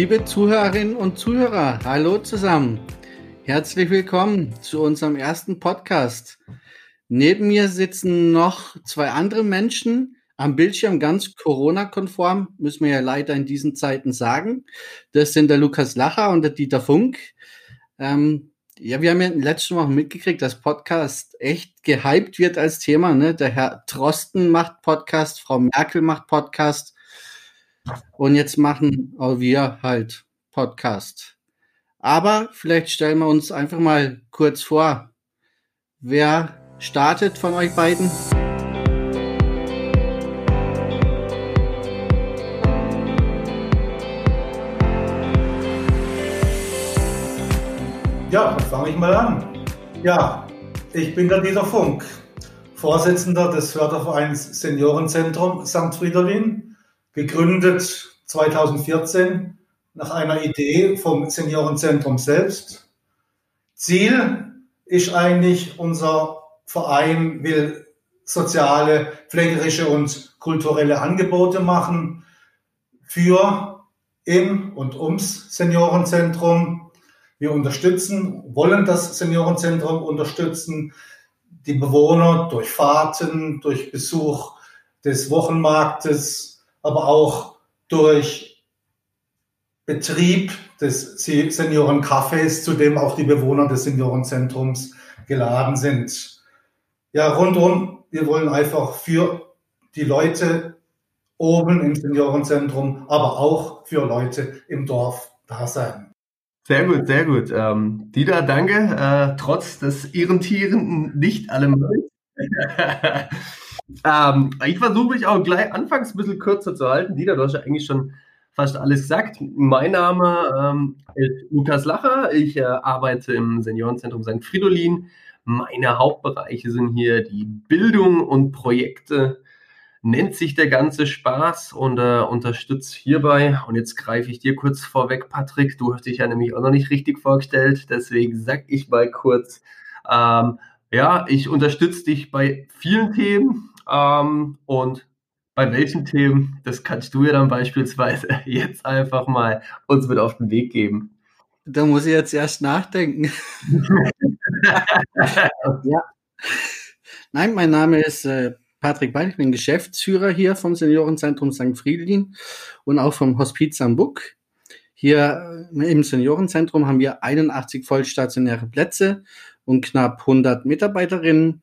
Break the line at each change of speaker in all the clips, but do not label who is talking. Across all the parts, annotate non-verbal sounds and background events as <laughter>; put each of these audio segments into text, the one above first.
Liebe Zuhörerinnen und Zuhörer, hallo zusammen. Herzlich willkommen zu unserem ersten Podcast. Neben mir sitzen noch zwei andere Menschen am Bildschirm, ganz Corona-konform, müssen wir ja leider in diesen Zeiten sagen. Das sind der Lukas Lacher und der Dieter Funk. Ähm, ja, wir haben ja in den letzten Wochen mitgekriegt, dass Podcast echt gehypt wird als Thema. Ne? Der Herr Drosten macht Podcast, Frau Merkel macht Podcast. Und jetzt machen auch wir halt Podcast. Aber vielleicht stellen wir uns einfach mal kurz vor. Wer startet von euch beiden?
Ja, fange ich mal an. Ja, ich bin der Dieter Funk, Vorsitzender des Fördervereins Seniorenzentrum St. Fridolin gegründet 2014 nach einer Idee vom Seniorenzentrum selbst. Ziel ist eigentlich, unser Verein will soziale, pflegerische und kulturelle Angebote machen für im und ums Seniorenzentrum. Wir unterstützen, wollen das Seniorenzentrum unterstützen, die Bewohner durch Fahrten, durch Besuch des Wochenmarktes, aber auch durch Betrieb des Seniorencafés, zu dem auch die Bewohner des Seniorenzentrums geladen sind. Ja, rundum, wir wollen einfach für die Leute oben im Seniorenzentrum, aber auch für Leute im Dorf da sein.
Sehr gut, sehr gut. Ähm, Dieter, danke. Äh, trotz des Irrentierenden nicht allem. <laughs> Ähm, ich versuche mich auch gleich anfangs ein bisschen kürzer zu halten. Dieter, du hast ja eigentlich schon fast alles gesagt. Mein Name ähm, ist Lukas Lacher. Ich äh, arbeite im Seniorenzentrum St. Fridolin. Meine Hauptbereiche sind hier die Bildung und Projekte. Nennt sich der ganze Spaß und äh, unterstützt hierbei. Und jetzt greife ich dir kurz vorweg, Patrick. Du hast dich ja nämlich auch noch nicht richtig vorgestellt. Deswegen sag ich mal kurz. Ähm, ja, ich unterstütze dich bei vielen Themen ähm, und bei welchen Themen, das kannst du ja dann beispielsweise <laughs> jetzt einfach mal uns mit auf den Weg geben. Da muss ich jetzt erst nachdenken. <laughs> ja. Nein, mein Name ist äh, Patrick Beil, ich bin Geschäftsführer hier vom Seniorenzentrum St. Friedlin und auch vom Hospiz am Buck. Hier äh, im Seniorenzentrum haben wir 81 vollstationäre Plätze und knapp 100 Mitarbeiterinnen.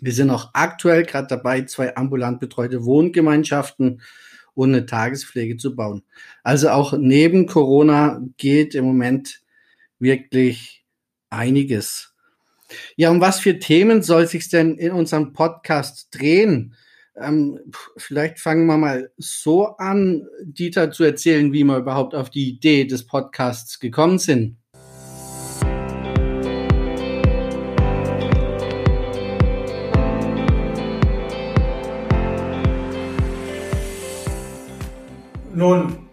Wir sind auch aktuell gerade dabei, zwei ambulant betreute Wohngemeinschaften und eine Tagespflege zu bauen. Also auch neben Corona geht im Moment wirklich einiges. Ja, um was für Themen soll sich denn in unserem Podcast drehen? Ähm, vielleicht fangen wir mal so an, Dieter zu erzählen, wie wir überhaupt auf die Idee des Podcasts gekommen sind.
Nun,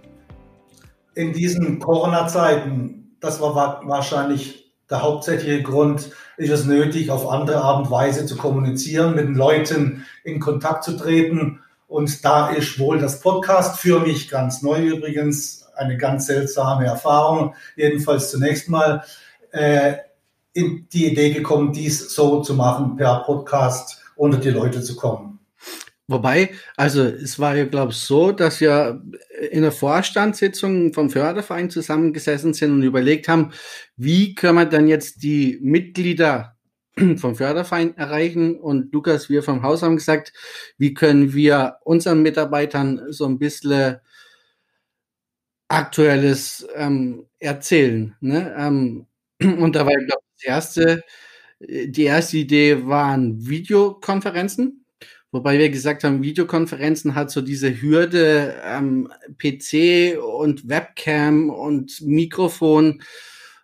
in diesen Corona-Zeiten, das war wahrscheinlich der hauptsächliche Grund, ist es nötig, auf andere Art und Weise zu kommunizieren, mit den Leuten in Kontakt zu treten. Und da ist wohl das Podcast für mich ganz neu übrigens, eine ganz seltsame Erfahrung, jedenfalls zunächst mal, äh, in die Idee gekommen, dies so zu machen, per Podcast unter die Leute zu kommen.
Wobei, also es war ja, glaube ich, so, dass wir in der Vorstandssitzung vom Förderverein zusammengesessen sind und überlegt haben, wie können wir dann jetzt die Mitglieder <clears throat> vom Förderverein erreichen. Und Lukas, wir vom Haus haben gesagt, wie können wir unseren Mitarbeitern so ein bisschen Aktuelles ähm, erzählen. Ne? Ähm, <clears throat> und da war, glaube ich, das erste, die erste Idee waren Videokonferenzen Wobei wir gesagt haben, Videokonferenzen hat so diese Hürde, ähm, PC und Webcam und Mikrofon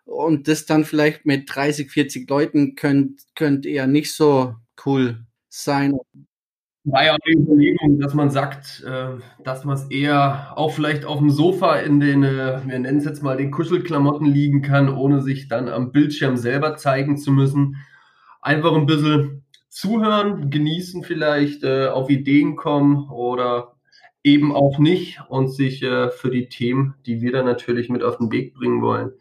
und das dann vielleicht mit 30, 40 Leuten könnt, könnt eher nicht so cool sein.
War ja auch die Überlegung, dass man sagt, äh, dass man es eher auch vielleicht auf dem Sofa in den, äh, wir nennen es jetzt mal, den Kuschelklamotten liegen kann, ohne sich dann am Bildschirm selber zeigen zu müssen. Einfach ein bisschen zuhören, genießen vielleicht, äh, auf Ideen kommen oder eben auch nicht und sich äh, für die Themen, die wir dann natürlich mit auf den Weg bringen wollen,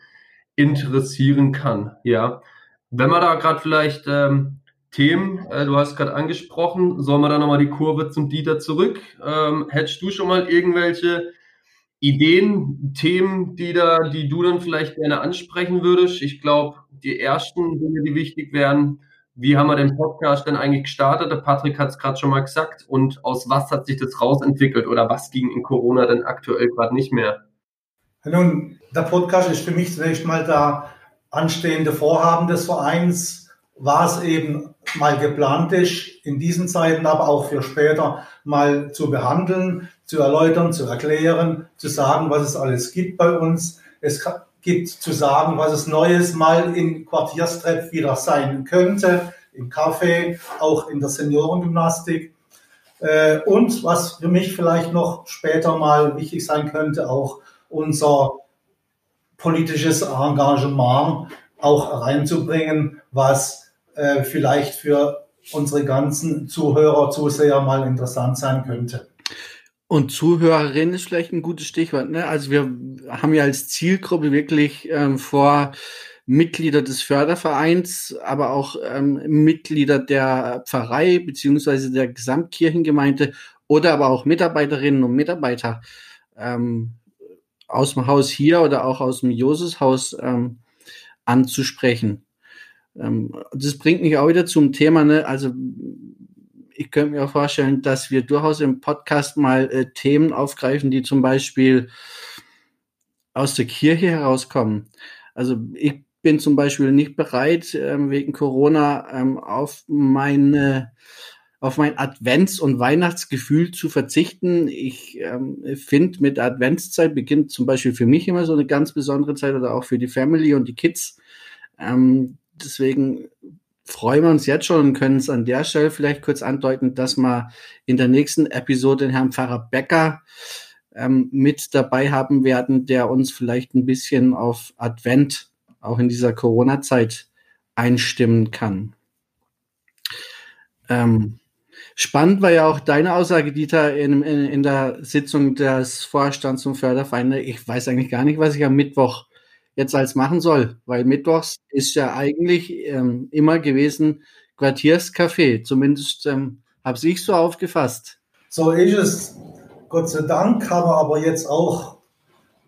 interessieren kann. Ja, wenn man da gerade vielleicht ähm, Themen, äh, du hast gerade angesprochen, sollen wir da nochmal die Kurve zum Dieter zurück? Ähm, hättest du schon mal irgendwelche Ideen, Themen, die da, die du dann vielleicht gerne ansprechen würdest? Ich glaube, die ersten Dinge, die wichtig wären, wie haben wir den Podcast denn eigentlich gestartet? Der Patrick hat es gerade schon mal gesagt. Und aus was hat sich das rausentwickelt oder was ging in Corona denn aktuell gerade nicht mehr?
Nun, der Podcast ist für mich zunächst mal der anstehende Vorhaben des Vereins, was eben mal geplant ist, in diesen Zeiten, aber auch für später mal zu behandeln, zu erläutern, zu erklären, zu sagen, was es alles gibt bei uns. Es gibt zu sagen, was es Neues mal in Quartierstrepp wieder sein könnte, im Café, auch in der Seniorengymnastik. Äh, und was für mich vielleicht noch später mal wichtig sein könnte, auch unser politisches Engagement auch reinzubringen, was äh, vielleicht für unsere ganzen Zuhörer, Zuseher mal interessant sein könnte.
Und Zuhörerin ist vielleicht ein gutes Stichwort. Ne? Also wir haben ja als Zielgruppe wirklich ähm, vor, Mitglieder des Fördervereins, aber auch ähm, Mitglieder der Pfarrei beziehungsweise der Gesamtkirchengemeinde oder aber auch Mitarbeiterinnen und Mitarbeiter ähm, aus dem Haus hier oder auch aus dem Josushaus ähm, anzusprechen. Ähm, das bringt mich auch wieder zum Thema, ne? also ich könnte mir auch vorstellen, dass wir durchaus im Podcast mal äh, Themen aufgreifen, die zum Beispiel aus der Kirche herauskommen. Also ich bin zum Beispiel nicht bereit, ähm, wegen Corona ähm, auf meine auf mein Advents- und Weihnachtsgefühl zu verzichten. Ich ähm, finde, mit Adventszeit beginnt zum Beispiel für mich immer so eine ganz besondere Zeit oder auch für die Family und die Kids. Ähm, deswegen freuen wir uns jetzt schon und können es an der Stelle vielleicht kurz andeuten, dass wir in der nächsten Episode den Herrn Pfarrer Becker ähm, mit dabei haben werden, der uns vielleicht ein bisschen auf Advent auch in dieser Corona-Zeit einstimmen kann. Ähm, spannend war ja auch deine Aussage, Dieter, in, in, in der Sitzung des Vorstands zum Förderverein. Ich weiß eigentlich gar nicht, was ich am Mittwoch jetzt als machen soll, weil Mittwochs ist ja eigentlich ähm, immer gewesen Quartierscafé. Zumindest ähm, habe ich so aufgefasst.
So ist es. Gott sei Dank haben wir aber jetzt auch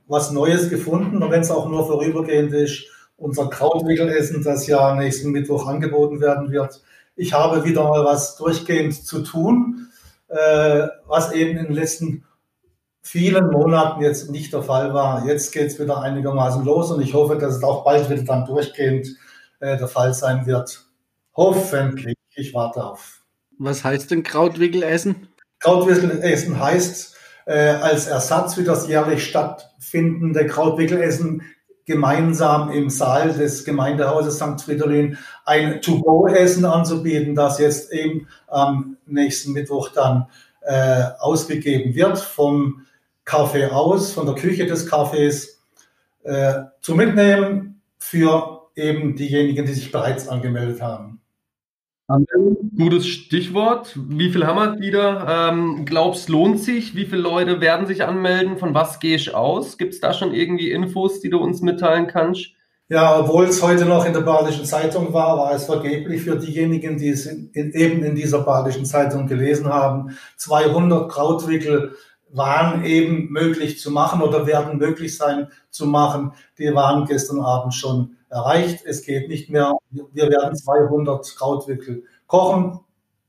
was Neues gefunden, und wenn es auch nur vorübergehend ist, unser Krautwickelessen, das ja nächsten Mittwoch angeboten werden wird. Ich habe wieder mal was durchgehend zu tun, äh, was eben in den letzten vielen Monaten jetzt nicht der Fall war. Jetzt geht es wieder einigermaßen los und ich hoffe, dass es auch bald wieder dann durchgehend äh, der Fall sein wird. Hoffentlich. Ich warte auf.
Was heißt denn Krautwickelessen?
Krautwickelessen heißt, äh, als Ersatz für das jährlich stattfindende Krautwickelessen gemeinsam im Saal des Gemeindehauses St. Fridolin ein To-Go-Essen anzubieten, das jetzt eben am nächsten Mittwoch dann äh, ausgegeben wird vom Café aus, von der Küche des Cafés äh, zu mitnehmen für eben diejenigen, die sich bereits angemeldet haben.
Gutes Stichwort. Wie viel haben wir wieder? Ähm, glaubst, lohnt sich? Wie viele Leute werden sich anmelden? Von was gehe ich aus? Gibt es da schon irgendwie Infos, die du uns mitteilen kannst?
Ja, obwohl es heute noch in der Badischen Zeitung war, war es vergeblich für diejenigen, die es in, in, eben in dieser Badischen Zeitung gelesen haben. 200 Krautwickel waren eben möglich zu machen oder werden möglich sein zu machen. Die waren gestern Abend schon erreicht. Es geht nicht mehr. Wir werden 200 Krautwickel kochen,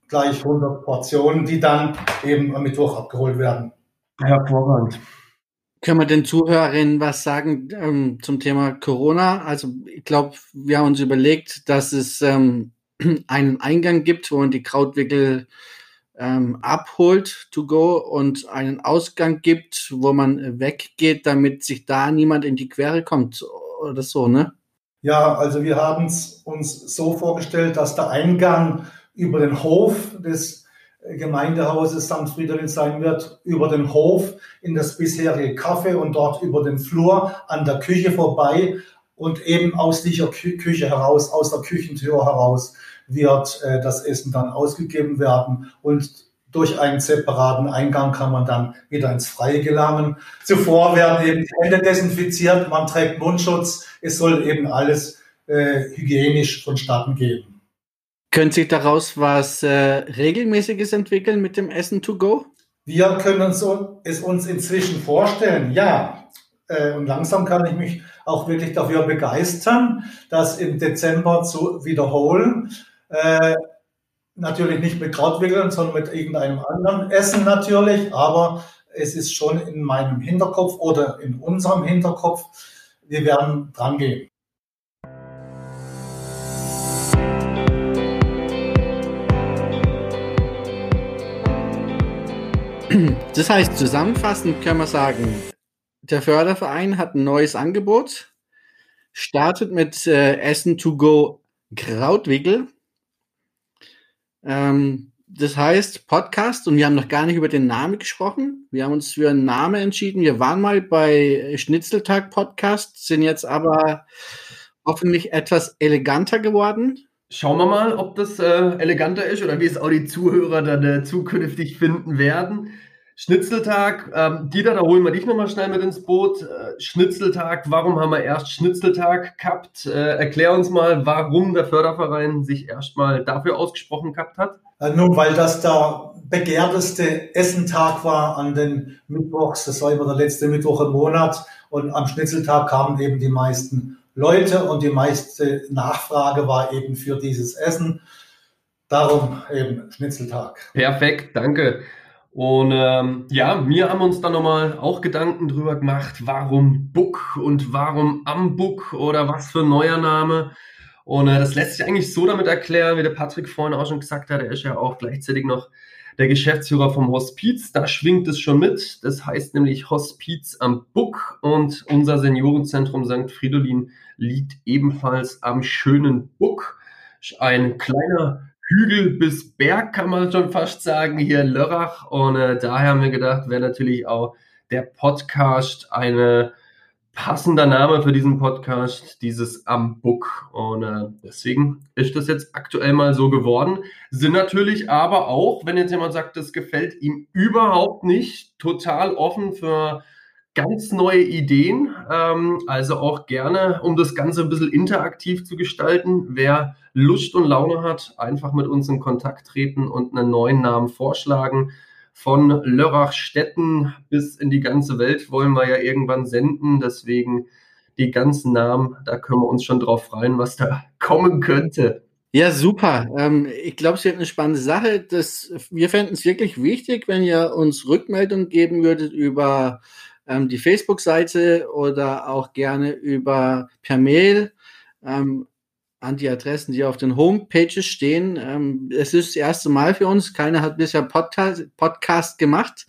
gleich 100 Portionen, die dann eben am Mittwoch abgeholt werden.
Hervorragend.
Können wir den Zuhörerinnen was sagen ähm, zum Thema Corona? Also ich glaube, wir haben uns überlegt, dass es ähm, <clears throat> einen Eingang gibt, wo man die Krautwickel ähm, abholt to go und einen Ausgang gibt, wo man weggeht, damit sich da niemand in die Quere kommt oder so, ne?
Ja, also wir haben es uns so vorgestellt, dass der Eingang über den Hof des Gemeindehauses St. Friedrich sein wird, über den Hof in das bisherige Café und dort über den Flur an der Küche vorbei und eben aus dieser Küche heraus, aus der Küchentür heraus wird äh, das Essen dann ausgegeben werden. Und durch einen separaten Eingang kann man dann wieder ins Freie gelangen. Zuvor werden eben die Hände desinfiziert, man trägt Mundschutz. Es soll eben alles äh, hygienisch vonstatten gehen.
Könnte sich daraus was äh, Regelmäßiges entwickeln mit dem Essen to go?
Wir können uns, es uns inzwischen vorstellen, ja. Äh, und langsam kann ich mich auch wirklich dafür begeistern, das im Dezember zu wiederholen. Äh, natürlich nicht mit Krautwickeln, sondern mit irgendeinem anderen Essen natürlich, aber es ist schon in meinem Hinterkopf oder in unserem Hinterkopf, wir werden dran gehen.
Das heißt, zusammenfassend können wir sagen, der Förderverein hat ein neues Angebot, startet mit äh, Essen to go Krautwickel. Ähm, das heißt Podcast und wir haben noch gar nicht über den Namen gesprochen. Wir haben uns für einen Namen entschieden. Wir waren mal bei Schnitzeltag Podcast, sind jetzt aber hoffentlich etwas eleganter geworden.
Schauen wir mal, ob das äh, eleganter ist oder wie es auch die Zuhörer dann äh, zukünftig finden werden. Schnitzeltag, ähm, Dieter, da holen wir dich nochmal schnell mit ins Boot. Äh, Schnitzeltag, warum haben wir erst Schnitzeltag gehabt? Äh, erklär uns mal, warum der Förderverein sich erstmal dafür ausgesprochen gehabt hat.
Äh, nun, weil das der begehrteste Essentag war an den Mittwochs. Das war immer der letzte Mittwoch im Monat. Und am Schnitzeltag kamen eben die meisten Leute und die meiste Nachfrage war eben für dieses Essen. Darum eben Schnitzeltag.
Perfekt, danke. Und ähm, ja, wir haben uns dann nochmal auch Gedanken drüber gemacht, warum Book und warum am Book oder was für ein neuer Name. Und äh, das lässt sich eigentlich so damit erklären, wie der Patrick vorhin auch schon gesagt hat, er ist ja auch gleichzeitig noch der Geschäftsführer vom Hospiz. Da schwingt es schon mit. Das heißt nämlich Hospiz am Buck und unser Seniorenzentrum St. Fridolin liegt ebenfalls am schönen Buck. Ein kleiner Hügel bis Berg, kann man schon fast sagen, hier in Lörrach. Und äh, daher haben wir gedacht, wäre natürlich auch der Podcast eine passender Name für diesen Podcast, dieses Am Book. Und äh, deswegen ist das jetzt aktuell mal so geworden. Sind natürlich aber auch, wenn jetzt jemand sagt, das gefällt ihm überhaupt nicht, total offen für ganz neue Ideen. Ähm, also auch gerne, um das Ganze ein bisschen interaktiv zu gestalten. Wer Lust und Laune hat, einfach mit uns in Kontakt treten und einen neuen Namen vorschlagen. Von Lörrachstetten bis in die ganze Welt wollen wir ja irgendwann senden. Deswegen die ganzen Namen, da können wir uns schon drauf freuen, was da <laughs> kommen könnte.
Ja, super. Ähm, ich glaube, es wird eine spannende Sache. Das, wir fänden es wirklich wichtig, wenn ihr uns Rückmeldung geben würdet über ähm, die Facebook-Seite oder auch gerne über per Mail ähm, an die Adressen, die auf den Homepages stehen. Ähm, es ist das erste Mal für uns. Keiner hat bisher Podcast, Podcast gemacht.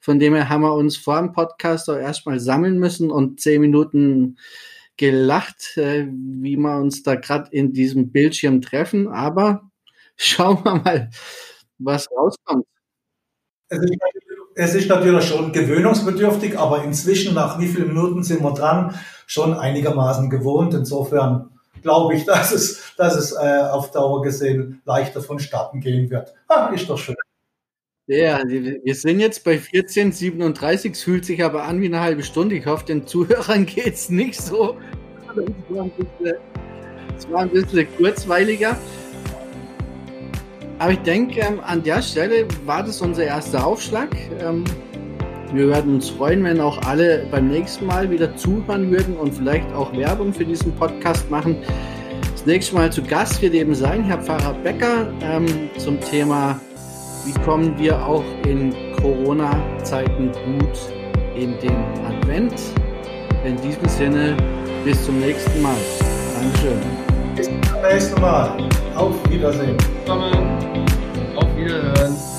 Von dem her haben wir uns vor dem Podcast auch erstmal sammeln müssen und zehn Minuten gelacht, äh, wie wir uns da gerade in diesem Bildschirm treffen. Aber <laughs> schauen wir mal, was rauskommt.
Es ist, es ist natürlich schon gewöhnungsbedürftig, aber inzwischen, nach wie vielen Minuten sind wir dran, schon einigermaßen gewohnt. Insofern glaube ich, <laughs> dass es, dass es äh, auf Dauer gesehen leichter vonstatten gehen wird. Ah, ist doch schön.
Ja, wir sind jetzt bei 14,37, es fühlt sich aber an wie eine halbe Stunde. Ich hoffe, den Zuhörern <laughs> geht es nicht so. Es war, war ein bisschen kurzweiliger. Aber ich denke, ähm, an der Stelle war das unser erster Aufschlag. Ähm, wir würden uns freuen, wenn auch alle beim nächsten Mal wieder zuhören würden und vielleicht auch Werbung für diesen Podcast machen. Das nächste Mal zu Gast wird eben sein Herr Pfarrer Becker ähm, zum Thema, wie kommen wir auch in Corona-Zeiten gut in den Advent. In diesem Sinne, bis zum nächsten Mal. Dankeschön.
Bis zum nächsten Mal. Auf Wiedersehen.
Auf Wiederhören.